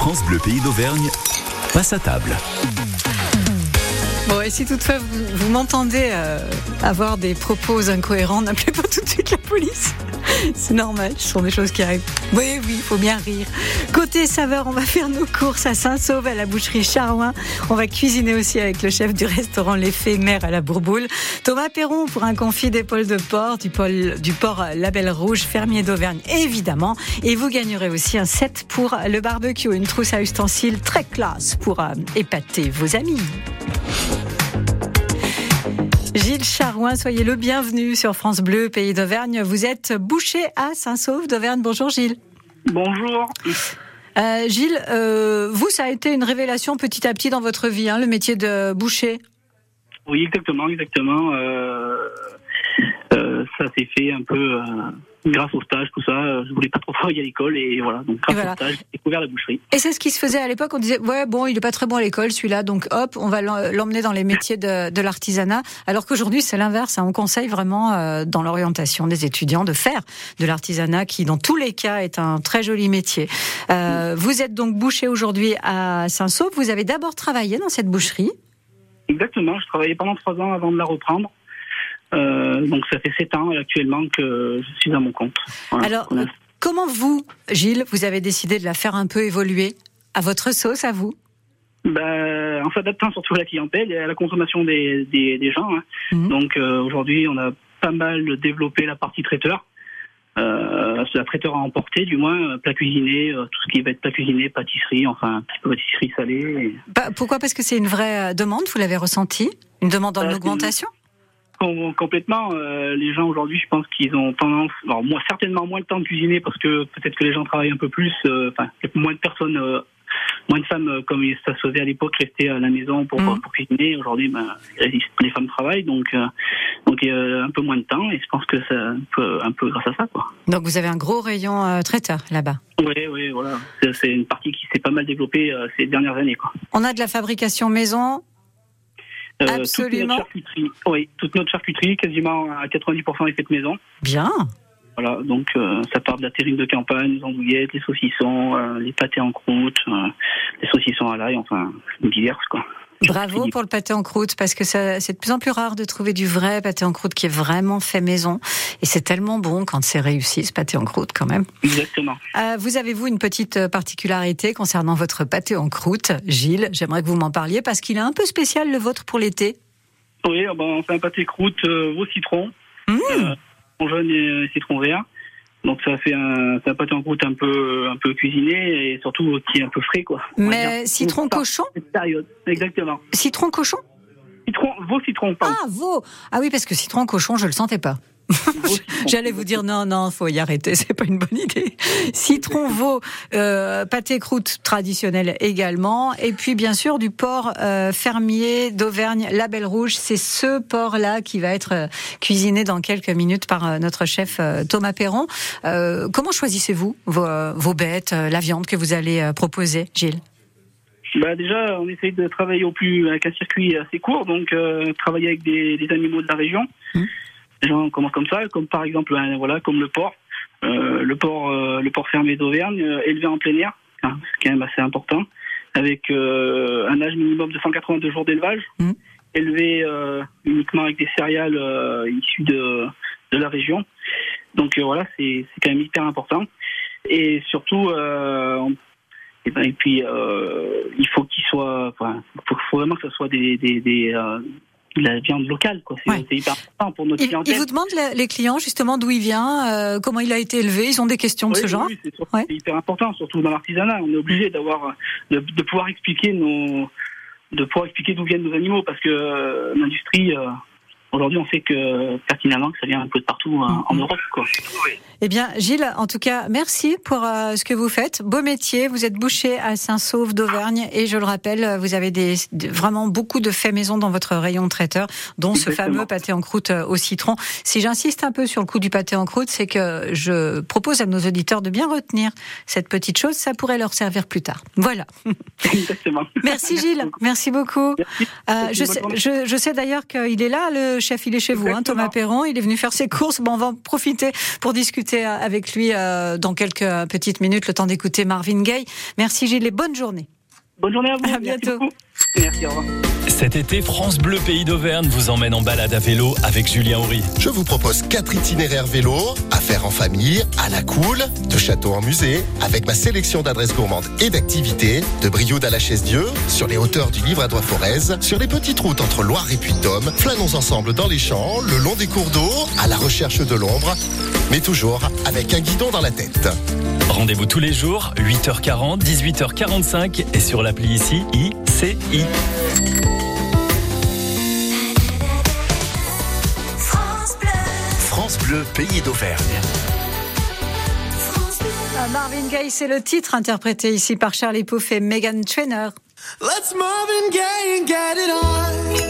France Bleu Pays d'Auvergne, passe à table. Bon, et si toutefois vous, m'entendez euh, avoir des propos incohérents, n'appelez pas tout de suite la police. C'est normal, ce sont des choses qui arrivent. Oui, oui, il faut bien rire. Côté saveur, on va faire nos courses à Saint-Sauve, à la boucherie Charouin. On va cuisiner aussi avec le chef du restaurant L'Effet Mère à la Bourboule. Thomas Perron pour un confit d'épaule de porc, du, du port Label Rouge, fermier d'Auvergne, évidemment. Et vous gagnerez aussi un set pour le barbecue, une trousse à ustensiles très classe pour euh, épater vos amis. Gilles Charouin, soyez le bienvenu sur France Bleu, pays d'Auvergne. Vous êtes boucher à Saint-Sauve d'Auvergne. Bonjour Gilles. Bonjour. Euh, Gilles, euh, vous, ça a été une révélation petit à petit dans votre vie, hein, le métier de boucher Oui, exactement, exactement. Euh, ça s'est fait un peu grâce au stage, tout ça. Je voulais pas trop travailler à l'école et voilà. Donc grâce voilà. au stage, j'ai découvert la boucherie. Et c'est ce qui se faisait à l'époque. On disait, ouais, bon, il est pas très bon à l'école, celui-là, donc hop, on va l'em- l'emmener dans les métiers de, de l'artisanat. Alors qu'aujourd'hui, c'est l'inverse. hein. On conseille vraiment, euh, dans l'orientation des étudiants, de faire de l'artisanat, qui, dans tous les cas, est un très joli métier. Euh, vous êtes donc boucher aujourd'hui à Saint-Sauve. Vous avez d'abord travaillé dans cette boucherie? Exactement. Je travaillais pendant trois ans avant de la reprendre. Euh, donc ça fait sept ans actuellement que je suis à mon compte. Voilà. Alors, Voilà. comment vous, Gilles, vous avez décidé de la faire un peu évoluer à votre sauce, à vous? Ben, en s'adaptant surtout à la clientèle et à la consommation des, des, des gens. hein. Mhm. Donc euh, aujourd'hui, on a pas mal développé la partie traiteur. Euh, la traiteur à emporter, du moins, euh, plat cuisiné, euh, tout ce qui va être plat cuisiné, pâtisserie, enfin un petit peu pâtisserie salée. et- Bah, Pourquoi? Parce que c'est une vraie euh, demande, vous l'avez ressenti Une demande en Euh, augmentation? Com- complètement. euh, les gens aujourd'hui, je pense qu'ils ont tendance, alors moi certainement moins de temps de cuisiner parce que peut-être que les gens travaillent un peu plus. euh, Enfin, a moins de personnes, euh, moins de femmes euh, comme ça se faisait à l'époque rester à la maison pour, Mhm. pour cuisiner. Aujourd'hui, ben, les femmes travaillent, donc euh, donc il y a un peu moins de temps et je pense que c'est un peu, un peu grâce à ça, quoi. Donc vous avez un gros rayon euh, traiteur là-bas. Oui, oui, voilà. C'est- C'est une partie qui s'est pas mal développée euh, ces dernières années, quoi. On a de la fabrication maison. Euh, Absolument. Toute notre charcuterie, oui, toute notre charcuterie, quasiment à 90% est faite maison. Bien. Voilà, donc euh, ça part de la terrine de campagne, les andouillettes, les saucissons, euh, les pâtés en croûte, euh, les saucissons à l'ail, enfin, diverses, quoi. Bravo pour le pâté en croûte parce que c'est de plus en plus rare de trouver du vrai pâté en croûte qui est vraiment fait maison. Et c'est tellement bon quand c'est réussi ce pâté en croûte quand même. Exactement. Euh, vous avez vous une petite euh, particularité concernant votre pâté en croûte, Gilles? J'aimerais que vous m'en parliez parce qu'il est un peu spécial le vôtre pour l'été. Oui, euh, ben, on fait un pâté croûte euh, au citron, Mmh. euh, citron jaune et euh, citron vert. Donc ça fait un, un pâté en croûte un peu, un peu cuisiné et surtout qui est un peu frais, quoi. Mais citron cochon période, exactement. Citron cochon? Citron, vos citrons, pardon. Ah, veau Ah oui, parce que citron cochon, je le sentais pas. J'allais vous dire non, non, faut y arrêter, c'est pas une bonne idée. Citron, veau, euh, pâté croûte traditionnel également, et puis bien sûr du porc euh, fermier d'Auvergne, Label Rouge. C'est ce porc-là qui va être euh, cuisiné dans quelques minutes par euh, notre chef Thomas Perron. Euh, comment choisissez-vous vos, vos bêtes, la viande que vous allez proposer, Gilles? Bah déjà, on essaye de travailler au plus avec un circuit assez court, donc euh, travailler avec des, des animaux de la région. Mhm. Les gens commencent comme ça, comme par exemple, ben, voilà, comme le porc, Euh, le porc, euh, le porc fermé d'Auvergne, euh, élevé en plein air, hein, c'est quand même assez important, avec euh, un âge minimum de 182 jours d'élevage, Mhm. élevé euh, uniquement avec des céréales euh, issues de, de la région. Donc euh, voilà, c'est c'est quand même hyper important. Et surtout, euh, on- et, ben, et puis, euh, il faut qu'il soit, enfin, faut, faut vraiment que ce soit des, des, des, euh, la viande locale, quoi. C'est Ouais. c'est hyper important pour notre clientèle. ils vous demandent les- les clients justement d'où il vient, euh, comment il a été élevé. Ils ont des questions de ce oui, genre. oui, c'est sûr. Ouais. C'est hyper important, surtout dans l'artisanat. On est obligé d'avoir, de, de pouvoir expliquer nos, de pouvoir expliquer d'où viennent nos animaux, parce que euh, l'industrie, euh, aujourd'hui, on sait que pertinemment que ça vient un peu de partout hein, en Mhm. Europe, quoi. Eh bien, Gilles, en tout cas, merci pour euh, ce que vous faites. Beau métier. Vous êtes boucher à Saint-Sauve d'Auvergne et je le rappelle, euh, vous avez des, de- vraiment beaucoup de faits maison dans votre rayon traiteur, dont ce fameux pâté en croûte euh, au citron. Si j'insiste un peu sur le coup du pâté en croûte, c'est que je propose à nos auditeurs de bien retenir cette petite chose. Ça pourrait leur servir plus tard. Voilà. Exactement. Merci Gilles. Merci beaucoup. Merci. Euh, je, sais, journée. je, je sais d'ailleurs qu'il est là, le chef, il est chez vous, hein. Thomas Perron. Il est venu faire ses courses. Bon, on va en profiter pour discuter discuter avec lui dans quelques petites minutes, le temps d'écouter Marvin Gaye. Merci Gilles et bonne journée. Bonne journée à vous. À bientôt. Merci, au revoir. Cet été, France Bleu Pays d'Auvergne vous emmène en balade à vélo avec Julien Horry. Je vous propose quatre itinéraires vélo à faire en famille, à la cool, de château en musée, avec ma sélection d'adresses gourmandes et d'activités, de Brioude à la Chaise-Dieu, sur les hauteurs du Livre à Doigt-Forez, sur les petites routes entre Loire et Puy-de-Dôme, flânons ensemble dans les champs, le long des cours d'eau, à la recherche de l'ombre, mais toujours avec un guidon dans la tête. Rendez-vous tous les jours, 8h40, 18h45 et sur l'appli ici, ICI. France Bleu, pays d'Auvergne. Marvin Gaye, c'est le titre interprété ici par Charlie Puth et Megan Trainor. Let's Marvin Gaye and get it on.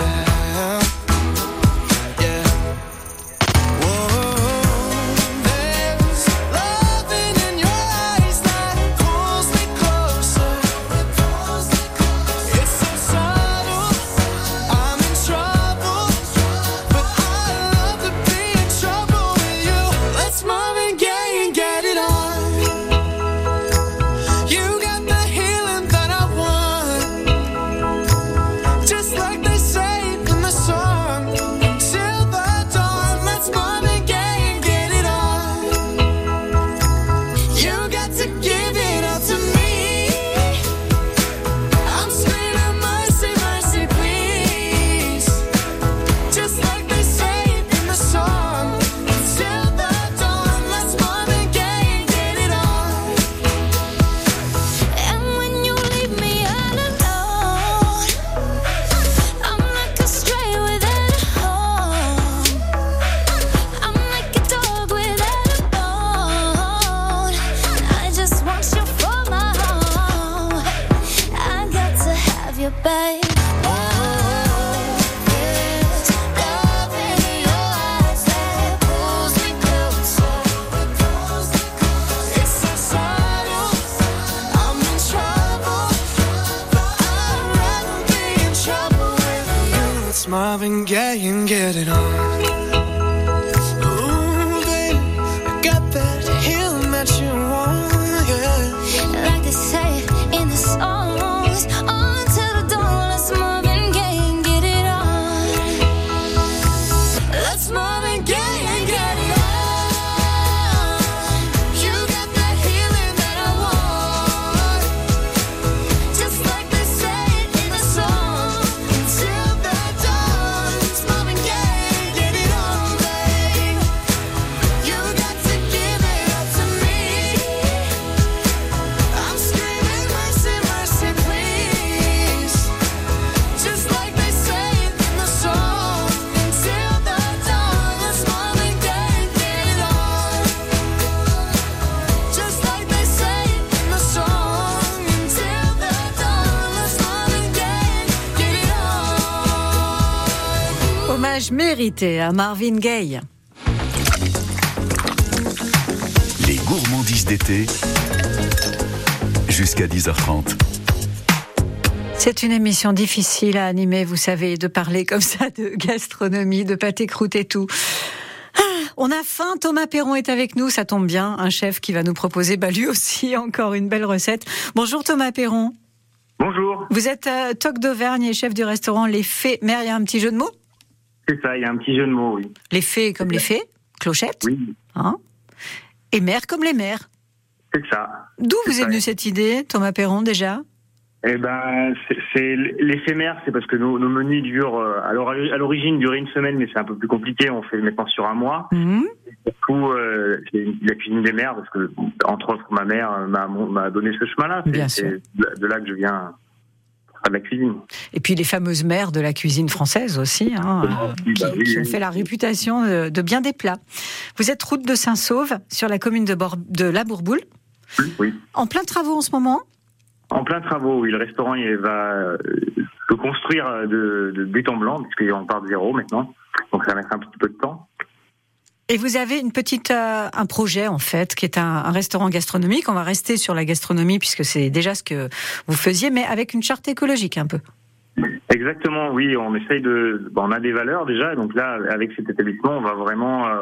Marvin Gaye and get it on. Mérité à Marvin Gaye. Les gourmandises d'été jusqu'à 10h30. C'est une émission difficile à animer, vous savez, de parler comme ça de gastronomie, de pâté croûte et tout. Ah, on a faim, Thomas Perron est avec nous, ça tombe bien, un chef qui va nous proposer bah, lui aussi encore une belle recette. Bonjour Thomas Perron. Bonjour, Vous êtes euh, toc d'Auvergne et chef du restaurant Les Fées. Mère, il y a un petit jeu de mots? C'est ça, il y a un petit jeu de mots, oui. Les Fées comme les Fées, clochette, Oui, hein et mère comme les mères. c'est ça. D'où vous est ça. venue cette idée, Thomas Perron, déjà? Eh ben, c'est- l'éphémère, c'est parce que nos, nos menus durent, euh, alors à l'origine duraient une semaine, mais c'est un peu plus compliqué, on fait maintenant sur un mois. Mhm. Du coup, euh, la cuisine des mères, parce que, entre autres, ma mère euh, m'a donné ce chemin-là. C'est- de là que je viens de la cuisine. Et puis les fameuses mères de la cuisine française aussi, hein, euh, qui, bah oui, qui ont fait la réputation de, de bien des plats. Vous êtes route de Saint-Sauve, sur la commune de, Bor- de La Bourboule, Oui. en plein travaux en ce moment. En plein travaux, oui. Le restaurant il va euh, se construire euh, de, de but en blanc, puisqu'on part de zéro maintenant. Donc ça va mettre un petit peu de temps. Et vous avez une petite euh, un projet en fait qui est un, un restaurant gastronomique. On va rester sur la gastronomie puisque c'est déjà ce que vous faisiez, mais avec une charte écologique un peu. Exactement, oui. On essaye de. bon, on a des valeurs déjà, donc là, avec cet établissement, on va vraiment euh,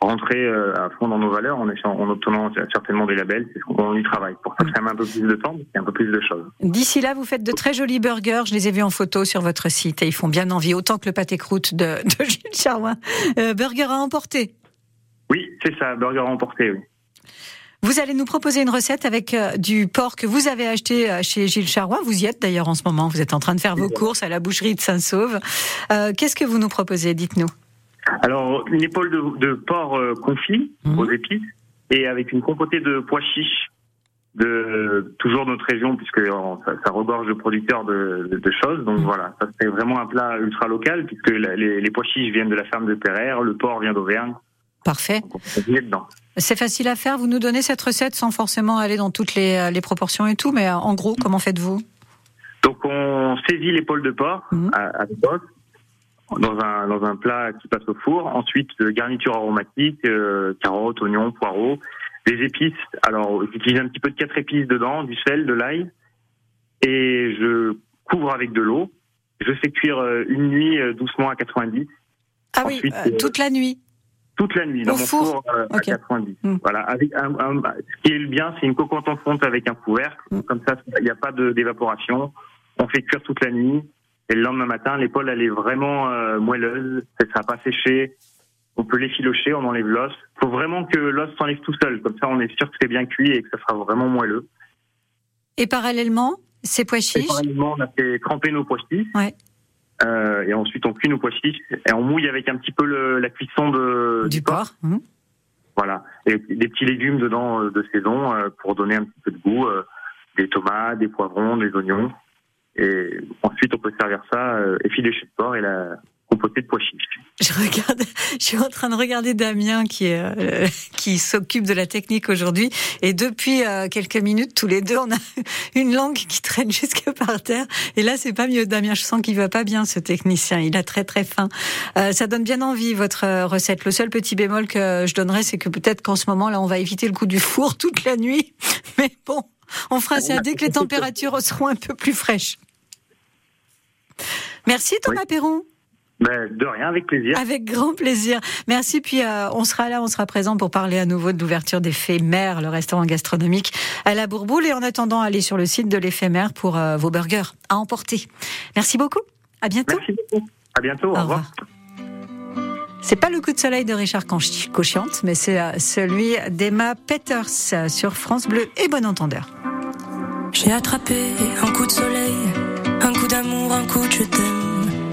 rentrer euh, à fond dans nos valeurs en, en obtenant certainement des labels. C'est ce qu'on y travaille. Pour ça, ça met un peu plus de temps, c'est un peu plus de choses. D'ici là, vous faites de très jolis burgers. Je les ai vus en photo sur votre site et ils font bien envie, autant que le pâté croûte de, de Gilles Charrois. Euh, burger à emporter. Oui, c'est ça, burger emporté, oui. Vous allez nous proposer une recette avec euh, du porc que vous avez acheté euh, chez Gilles Charrois. Vous y êtes d'ailleurs en ce moment. Vous êtes en train de faire vos courses à la boucherie de Saint-Sauve. Euh, Qu'est-ce que vous nous proposez Dites-nous? Alors, une épaule de, de porc euh, confit Mhm. aux épices et avec une compotée de pois chiches de toujours notre région puisque ça, ça regorge de producteurs de, de- de choses. Donc Mhm. voilà, ça c'est vraiment un plat ultra local puisque la- les, les pois chiches viennent de la ferme de Pereire, le porc vient d'Auvergne. Parfait. C'est facile à faire. Vous nous donnez cette recette sans forcément aller dans toutes les, euh, les proportions et tout. Mais euh, en gros, comment faites-vous? Donc on saisit l'épaule de porc Mhm. à, à l'époque dans un dans un plat qui passe au four. Ensuite euh, garniture aromatique, euh, carottes, oignons, poireaux, des épices. Alors j'utilise un petit peu de quatre épices dedans, du sel, de l'ail, et je couvre avec de l'eau. Je fais cuire une nuit doucement à 90, Ah oui, Ensuite, euh, toute la nuit. Toute la nuit Au dans mon four four, euh, à 90. Mhm. Voilà, avec un, un- ce qui est bien, c'est une cocotte en fonte avec un couvercle. Mhm. Comme ça, il n'y a pas d'évaporation. On fait cuire toute la nuit. Et le lendemain matin, l'épaule, elle est vraiment euh, moelleuse. Ça ne sera pas séché. On peut l'effilocher, on enlève l'os. Il faut vraiment que l'os s'enlève tout seul. Comme ça, on est sûr que c'est bien cuit et que ça sera vraiment moelleux. Et parallèlement, ces pois Et parallèlement, on a fait tremper nos pois chiches. Ouais. Euh, et ensuite, on cuit nos pois chiches et on mouille avec un petit peu le- la cuisson de, Du porc. Mhm. Voilà. Et des petits légumes dedans euh, de saison euh, pour donner un petit peu de goût. des tomates, des poivrons, des oignons. Et ensuite, on peut servir ça euh, effiloché de porc et la compotée de pois chiches. Je regarde, je suis en train de regarder Damien qui est, euh, qui s'occupe de la technique aujourd'hui. Et depuis euh, quelques minutes, tous les deux, on a une langue qui traîne jusque par terre. Et là, c'est pas mieux, Damien. Je sens qu'il va pas bien, ce technicien. Il a très très faim. Euh, ça donne bien envie votre euh, recette. Le seul petit bémol que je donnerais, c'est que peut-être qu'en ce moment, là, on va éviter le coup du four toute la nuit. Mais bon, on fera ça dès que les températures seront un peu plus fraîches. Merci Thomas Perron. Ben, de rien, avec plaisir. Avec grand plaisir. Merci. Puis euh, on sera là, on sera présent pour parler à nouveau de l'ouverture d'Éphémère, le restaurant gastronomique à la Bourboule. Et en attendant, allez sur le site de l'Éphémère pour euh, vos burgers à emporter. Merci beaucoup. À bientôt. Merci beaucoup. À bientôt. Au, revoir. C'est pas le coup de soleil de Richard Cochiante, mais c'est euh, celui d'Emma Peters sur France Bleu et Bon Entendeur. J'ai attrapé un coup de soleil, un coup d'amour, un coup de je t'aime.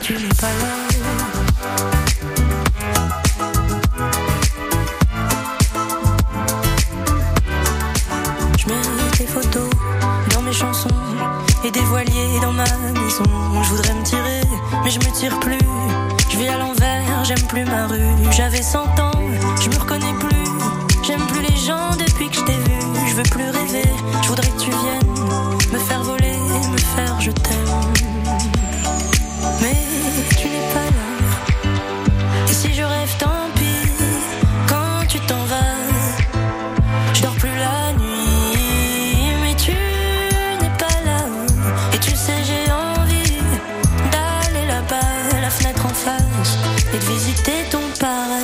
Tu n'es pas là. Je mets des photos dans mes chansons et des voiliers dans ma maison. Je voudrais me tirer, mais je me tire plus. Je vis à l'envers, j'aime plus ma rue. J'avais 100 ans, je me reconnais plus. J'aime plus les gens depuis que je t'ai vu. Je veux plus rêver, je voudrais que tu viennes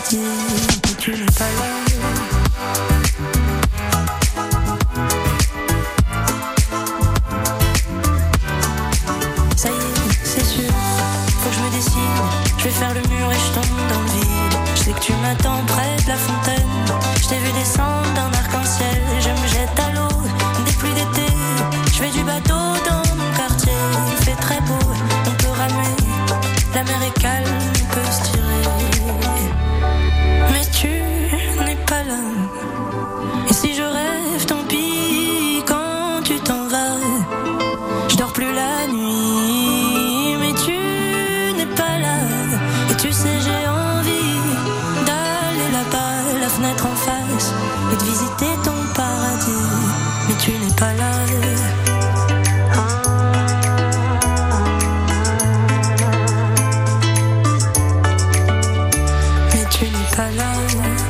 Ça y est, c'est sûr, faut que je me décide, je vais faire le mur et je tombe dans le vide. Je sais que tu m'attends près de la fontaine, je t'ai vu descendre un arc-en-ciel, et je me jette à l'eau des pluies d'été, je fais du bateau dans mon quartier, Il fait très beau, il peut lui, la mer est calme. Pas là. Mais tu n'es pas là.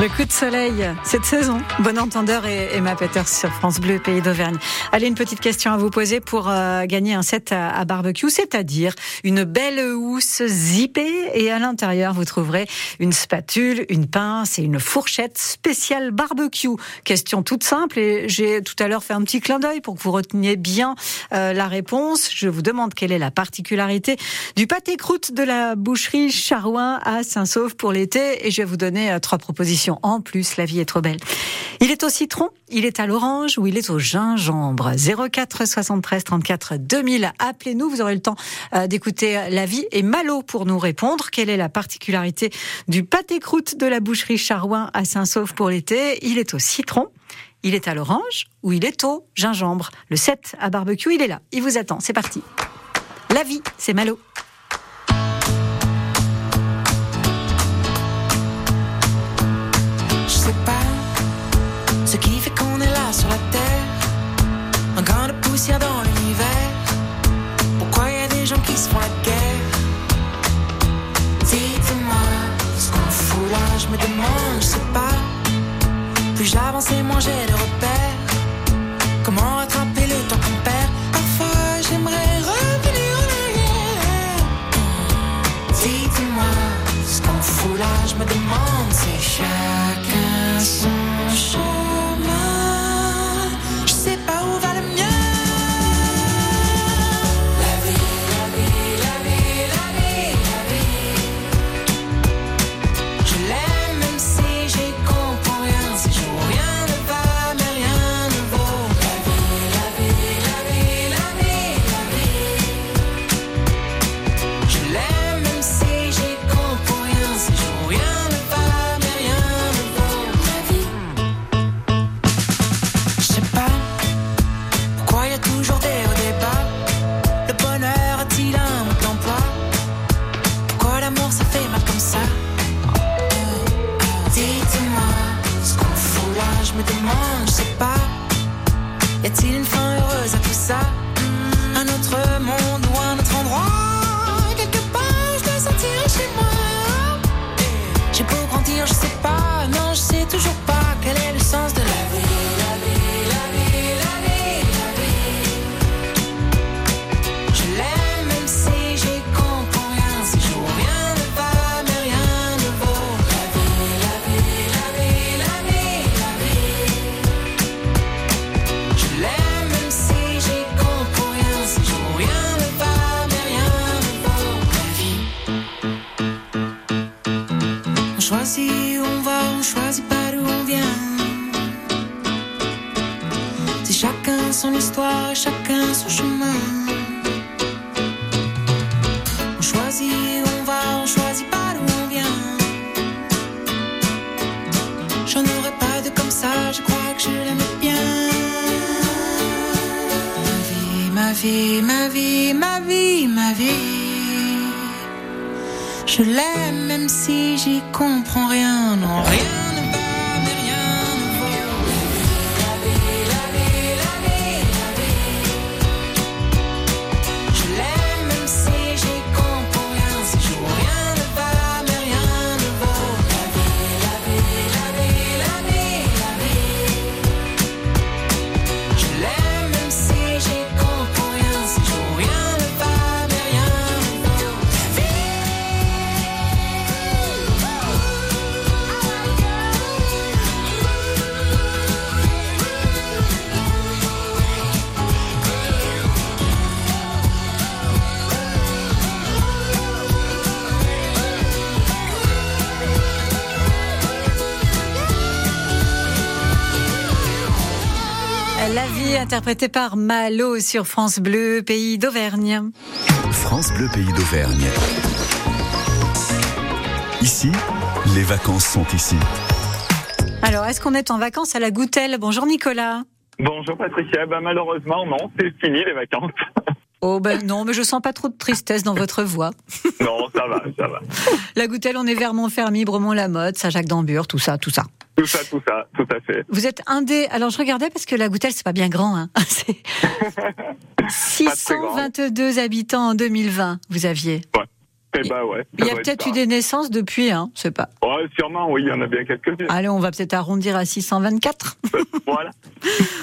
Le coup de soleil cette saison. Bon entendeur et Emma Peters sur France Bleu, pays d'Auvergne. Allez, une petite question à vous poser pour euh, gagner un set à, barbecue, c'est-à-dire une belle housse zippée et à l'intérieur vous trouverez une spatule, une pince et une fourchette spéciale barbecue. Question toute simple et j'ai tout à l'heure fait un petit clin d'œil pour que vous reteniez bien euh, la réponse. Je vous demande quelle est la particularité du pâté croûte de la boucherie Charouin à Saint-Sauf pour l'été et je vais vous donner euh, trois propositions en plus. La vie est trop belle. Il est au citron, il est à l'orange ou il est au gingembre. 04 73 34 2000. Appelez-nous, vous aurez le temps euh, d'écouter la vie et Malo pour nous répondre. Quelle est la particularité du pâté croûte de la boucherie Charouin à Saint-Sauf pour l'été? Il est au citron. Il est à l'orange ou il est au gingembre. Le 7 à barbecue, il est là. Il vous attend. C'est parti. La vie, c'est Malo. Dans l'univers. Pourquoi y a des gens qui se font la guerre? Dites-moi ce qu'on fout là, je me demande, je sais pas. Plus j'avance et moins j'ai de repères. Je l'aime même si j'y comprends rien, non rien Interprété par Malo sur France Bleu, pays d'Auvergne. France Bleu Pays d'Auvergne. Ici, les vacances sont ici. Alors, est-ce qu'on est en vacances à la Goutelle? Bonjour Nicolas. Bonjour Patricia, bah, malheureusement non, c'est fini les vacances. Oh ben non, mais je sens pas trop de tristesse dans votre voix. non, ça va, ça va. La Goutelle, on est vers Montfermy, Bremont-la-Motte, Saint-Jacques d'Ambure, tout ça, tout ça. Tout ça, tout ça, tout à fait. Vous êtes un des. Alors je regardais parce que la Goutelle c'est pas bien grand. Hein. C'est 622 habitants en 2020. Vous aviez. Ouais. Eh ouais. Il y a peut-être être eu des naissances depuis, hein. Je sais pas. Ouais, sûrement, oui, il y en a bien quelques-unes. Allez, on va peut-être arrondir à 624. voilà.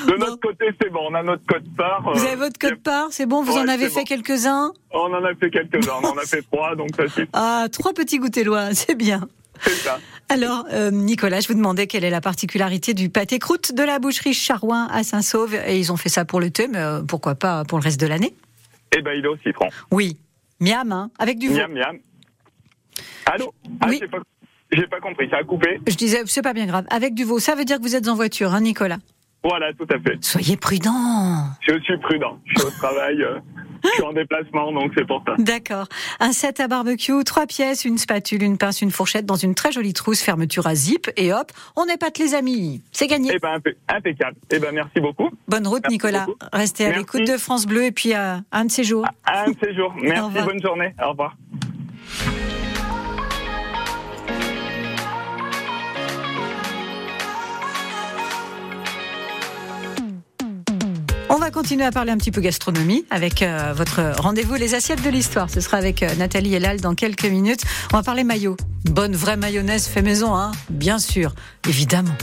De notre côté, c'est bon, on a notre code part. Vous euh, avez votre code part, c'est bon. Vous Ouais, en avez fait bon. quelques-uns. On en a fait quelques-uns, on en a fait trois, donc ça suffit. Ah, trois petits goûtelois, c'est bien. C'est ça. Alors, euh, Nicolas, je vous demandais quelle est la particularité du pâté croûte de la boucherie Charouin à Saint-Sauve. Et ils ont fait ça pour le thé, mais euh, pourquoi pas pour le reste de l'année Eh ben, il est au citron. Oui. Miam, hein, avec du veau. Miam, miam. Allô Ah, Oui. j'ai pas, compris, ça a coupé. Je disais, c'est pas bien grave. Avec du veau, ça veut dire que vous êtes en voiture, hein, Nicolas? Voilà, tout à fait. Soyez prudent. Je suis prudent. Je suis au travail, euh, suis en déplacement, donc c'est pour ça. D'accord. Un set à barbecue, trois pièces, une spatule, une pince, une fourchette dans une très jolie trousse, fermeture à zip, et hop, on épate les amis. C'est gagné. Eh ben, impec- impeccable. Eh ben, merci beaucoup. Bonne route, merci Nicolas. beaucoup. Restez à l'écoute de France Bleu et puis à un de ces jours. Un de ces jours. Merci, bonne journée. Au revoir. On va continuer à parler un petit peu gastronomie avec euh, votre rendez-vous Les assiettes de l'histoire. Ce sera avec euh, Nathalie Elal dans quelques minutes. On va parler maillot. Bonne vraie mayonnaise fait maison, hein Bien sûr, évidemment.